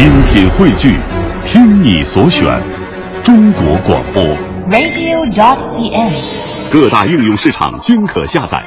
精品汇聚，听你所选，中国广播。radio.cn。各大应用市场均可下载。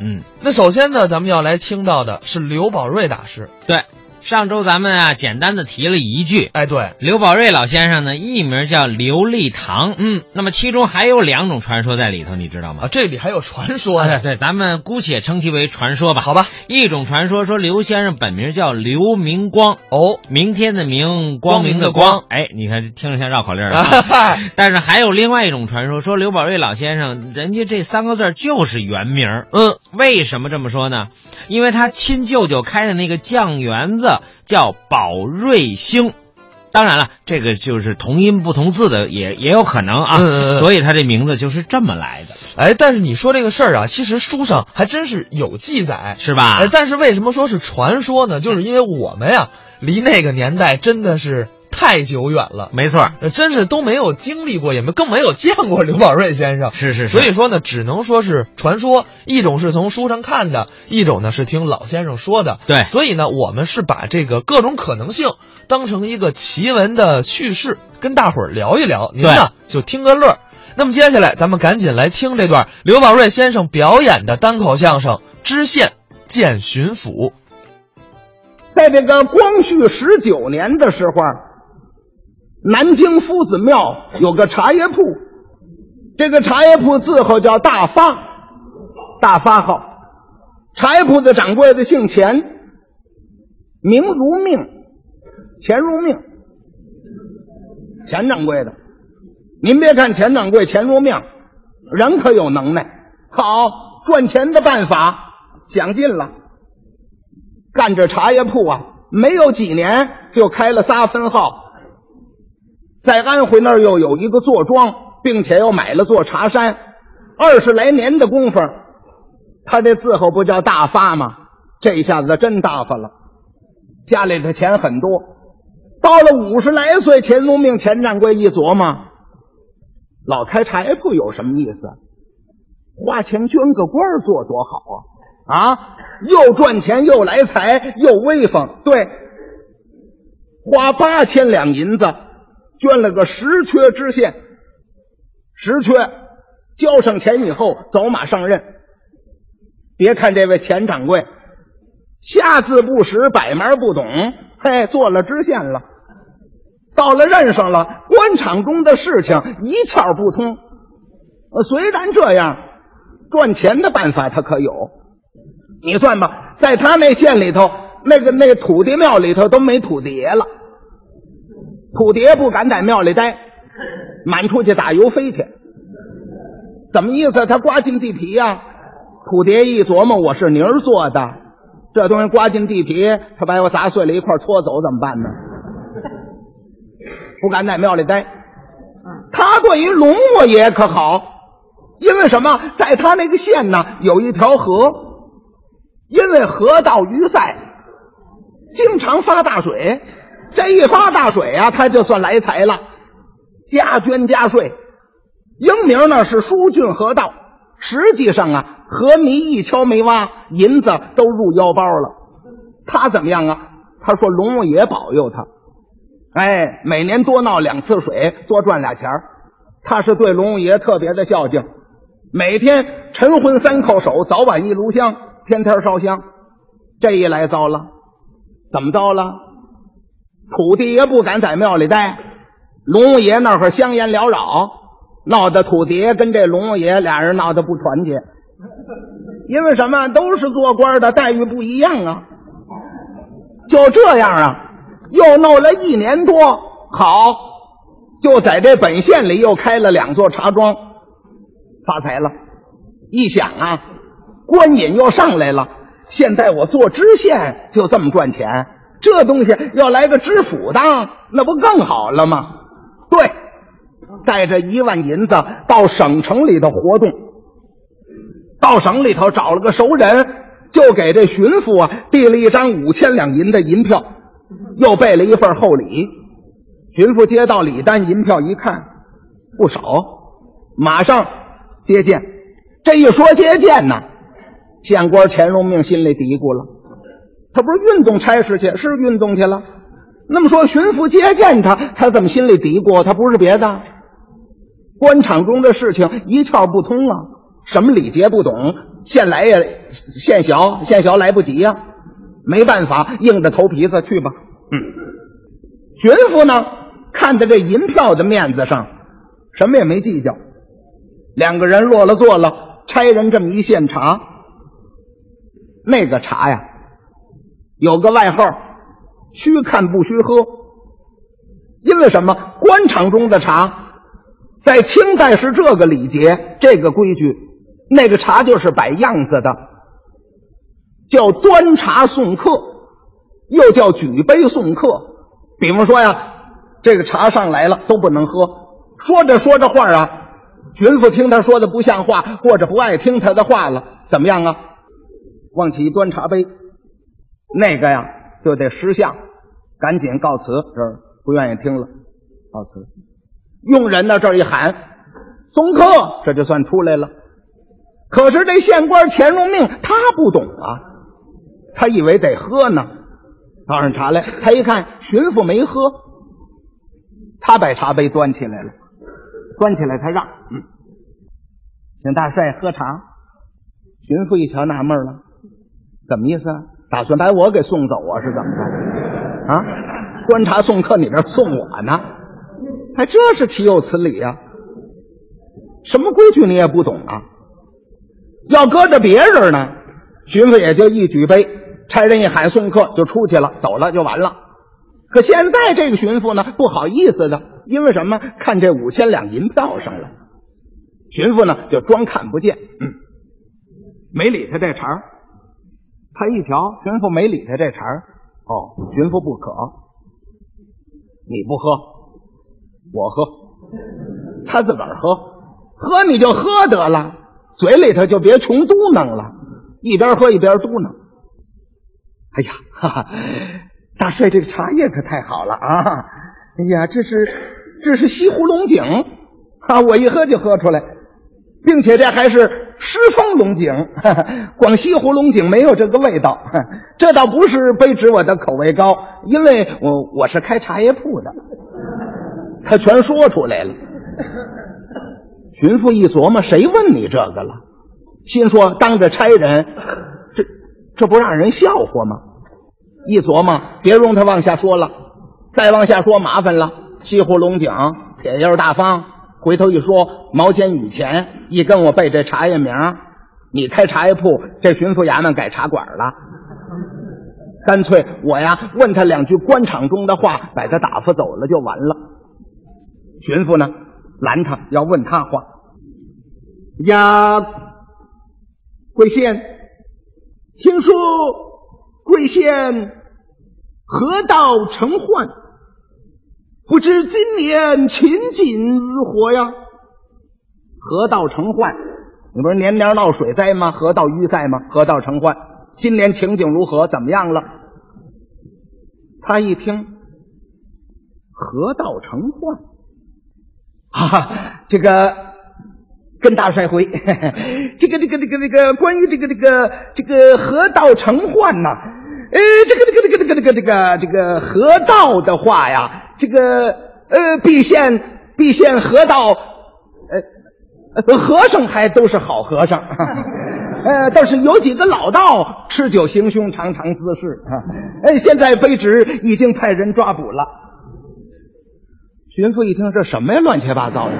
嗯，那首先呢，咱们要来听到的是刘宝瑞大师。对，上周咱们啊简单的提了一句，哎，对，刘宝瑞老先生呢艺名叫刘立堂，嗯，那么其中还有两种传说在里头，你知道吗？啊，这里还有传说呢。哎对，咱们姑且称其为传说吧。好吧，一种传说说刘先生本名叫刘明光，哦，明天的明，光明的光光。哎，你看听着像绕口令儿啊啊。嗨，但是还有另外一种传说，说刘宝瑞老先生，人家这三个字就是原名。嗯，为什么这么说呢？因为他亲舅舅开的那个酱园子叫宝瑞星，当然了，这个就是同音不同字的也也有可能啊，所以他这名字就是这么来的，哎，但是你说这个事儿啊，其实书上还真是有记载，是吧？哎，但是为什么说是传说呢？就是因为我们呀，离那个年代真的是太久远了。没错，呃真是都没有经历过，也没更没有见过刘宝瑞先生，是是是，所以说呢，只能说是传说。一种是从书上看的，一种呢是听老先生说的。对所以呢，我们是把这个各种可能性当成一个奇闻的趣事，跟大伙儿聊一聊。您呢就听个乐。那么接下来，咱们赶紧来听这段刘宝瑞先生表演的单口相声《知县见巡抚》。在这个光绪十九年的时候，南京夫子庙有个茶叶铺，这个茶叶铺字号叫大发，大发号。茶叶铺的掌柜的姓钱，名如命，钱如命。钱掌柜的，您别看钱掌柜钱如命，人可有能耐，好赚钱的办法想尽了。干这茶叶铺啊，没有几年就开了仨分号，在安徽那儿又有一个坐庄，并且又买了座茶山，二十来年的功夫，他这字号不叫大发吗？这下子真大发了，家里的钱很多。到了五十来岁，钱如命钱掌柜一琢磨，老开柴铺有什么意思？花钱捐个官儿做多好啊！啊，又赚钱又来财又威风，对，花八千两银子捐了个十缺知县，十缺交上钱以后走马上任。别看这位钱掌柜下字不识，百门不懂，嘿，做了知县了，到了任上了，官场中的事情一窍不通。呃，虽然这样，赚钱的办法他可有。你算吧，在他那县里头，那个那土地庙里头都没土地爷了，土蝶不敢在庙里待，满出去打油飞去。怎么意思？他刮进地皮呀、土蝶一琢磨，我是泥儿做的，这东西刮进地皮，他把我砸碎了一块搓走怎么办呢？不敢在庙里待。他对于龙王爷可好，因为什么？在他那个县呢，有一条河，因为河道淤塞，经常发大水。这一发大水啊，他就算来财了，加捐加税。英名呢是疏浚河道，实际上啊，河泥一敲没挖，银子都入腰包了。他怎么样啊？他说龙王爷保佑他，哎，每年多闹两次水，多赚俩钱儿他是对龙王爷特别的孝敬，每天晨昏三叩首，早晚一炉香，天天烧香。这一来糟了，怎么糟了？土地爷不敢在庙里待，龙王爷那会儿香烟缭绕，闹得土地爷跟这龙王爷俩人闹得不团结。因为什么？都是做官的，待遇不一样啊。就这样啊，又闹了一年多，好，就在这本县里又开了两座茶庄，发财了。一想啊，官瘾又上来了，现在我做知县就这么赚钱，这东西要来个知府当，那不更好了吗？对，带着一万银子到省城里头活动，到省里头找了个熟人，就给这巡抚啊递了一张五千两银的银票，又备了一份厚礼。巡抚接到礼单银票一看，不少，马上接见。这一说接见呢，县官钱荣命心里嘀咕了，他不是运动差事去，是运动去了。那么说，巡抚接见他，他怎么心里嘀咕？他不是别的，官场中的事情一窍不通啊，什么礼节不懂，现来也，现小，现小来不及呀，没办法，硬着头皮子去吧。嗯，巡抚呢，看在这银票的面子上，什么也没计较。两个人落了座了，差人这么一献茶，那个茶呀，有个外号。须看不须喝，因为什么？官场中的茶，在清代是这个礼节，这个规矩。那个茶就是摆样子的，叫端茶送客，又叫举杯送客。比方说呀，这个茶上来了都不能喝。说着说着话啊，巡抚听他说的不像话，或者不爱听他的话了，怎么样啊？往起端茶杯，那个呀就得识相。赶紧告辞，这儿不愿意听了，告辞。佣人呢，这一喊送客，这就算出来了。可是这县官钱如命，他不懂啊，他以为得喝呢。倒上茶来，他一看巡抚没喝，他把茶杯端起来了，端起来他让，嗯，请大帅喝茶。巡抚一瞧纳闷了，怎么意思啊？打算把我给送走啊？是怎么着？啊，观察送客，你这送我呢？哎，这是岂有此理呀！什么规矩你也不懂啊？要搁着别人呢，巡抚也就一举杯，差人一喊送客就出去了，走了就完了。可现在这个巡抚呢，不好意思的，因为什么？看这五千两银票上了，巡抚呢就装看不见，嗯，没理他这茬他一瞧，巡抚没理他这茬儿哦，巡抚不可，你不喝，我喝，他自个儿喝，喝你就喝得了，嘴里头就别穷嘟囔了，一边喝一边嘟囔。哎呀，哈哈，大帅这个茶叶可太好了啊！哎呀，这是这是西湖龙井啊，我一喝就喝出来，并且这还是。狮峰龙井，广西湖龙井没有这个味道。这倒不是卑职我的口味高，因为我我是开茶叶铺的。他全说出来了。巡抚一琢磨，谁问你这个了？心说当着差人，这这不让人笑话吗？一琢磨，别容他往下说了，再往下说麻烦了。西湖龙井，铁腰大方。回头一说，毛尖雨前一跟我背这茶叶名，你开茶叶铺，这巡抚衙门改茶馆了。干脆我呀问他两句官场中的话，把他打发走了就完了。巡抚呢拦他要问他话呀，贵县，听说贵县河道成患。不知今年情景如何呀？河道成患，你不是年年闹水灾吗？河道淤塞吗？河道成患，今年情景如何？怎么样了？他一听，河道成患，啊，这个跟大帅回，这个这个这个这个关于这个这个这个河道成患呐，呃，这个这个这个这个这个这个这个河道的话呀。这个呃，毕县毕县河道，呃，和尚还都是好和尚，呃，倒是有几个老道吃酒行凶，常常滋事啊。哎，现在卑职已经派人抓捕了。巡抚一听，这什么呀？乱七八糟的！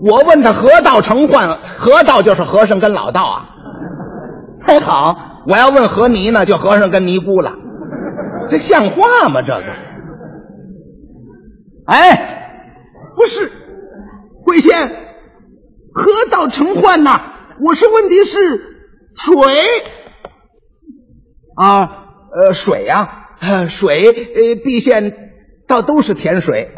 我问他河道成患，河道就是和尚跟老道啊。还好，我要问和尼呢，就和尚跟尼姑了。这像话吗？这个，哎，不是，贵县河道成患呐！我是问题是水啊，呃，水呀，水，呃，毕县倒都是甜水，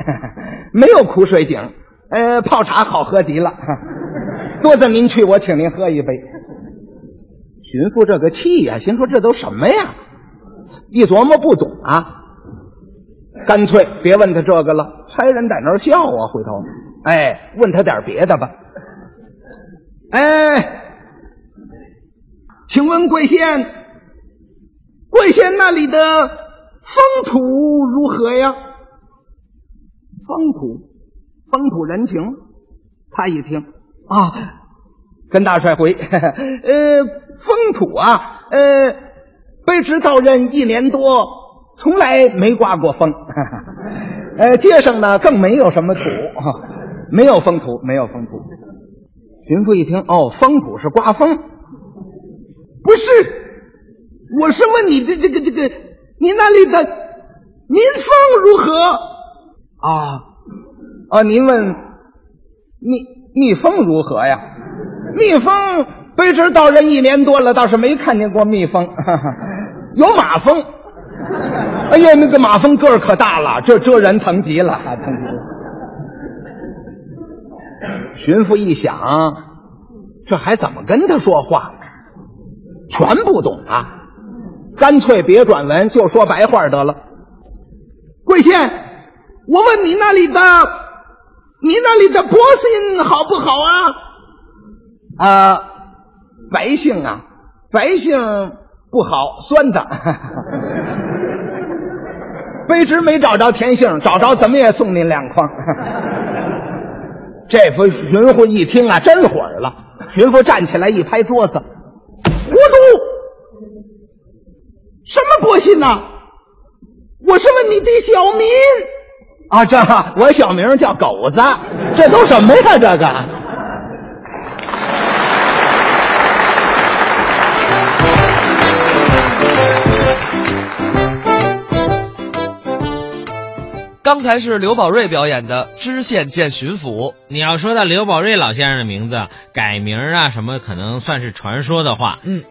没有苦水井，呃，泡茶好喝极了。多则您去，我请您喝一杯。巡抚这个气呀，心说这都什么呀？一琢磨不懂啊，干脆别问他这个了。差人在那儿笑啊，回头，哎，问他点别的吧。哎，请问贵县贵县那里的风土如何呀？风土，风土人情。他一听啊，跟大帅回，呃，风土啊，呃，卑职到任一年多，从来没刮过风，呃，街上呢更没有什么土，没有风土，没有风土。巡抚一听，哦，风土是刮风，不是，我是问你的这个这个，你那里的民风如何啊？啊，您问蜜蜜蜂如何呀？蜜蜂卑职到任一年多了，倒是没看见过蜜蜂，有马蜂。哎呀，那个马蜂个儿可大了，这这人疼极了，疼极了。巡抚一想，这还怎么跟他说话？全不懂啊！干脆别转文，就说白话得了。贵县，我问你那里的，你那里的百姓好不好啊？啊，百姓啊，百姓不好，酸的。卑职没找着田姓，找着怎么也送您两筐。这不巡抚一听啊，真火了。巡抚站起来一拍桌子：“糊涂！什么百姓呢？我是问你的小名啊，这我小名叫狗子，这都什么呀？这个。”刚才是刘宝瑞表演的《知县见巡抚》。你要说到刘宝瑞老先生的名字改名啊什么，可能算是传说的话。嗯。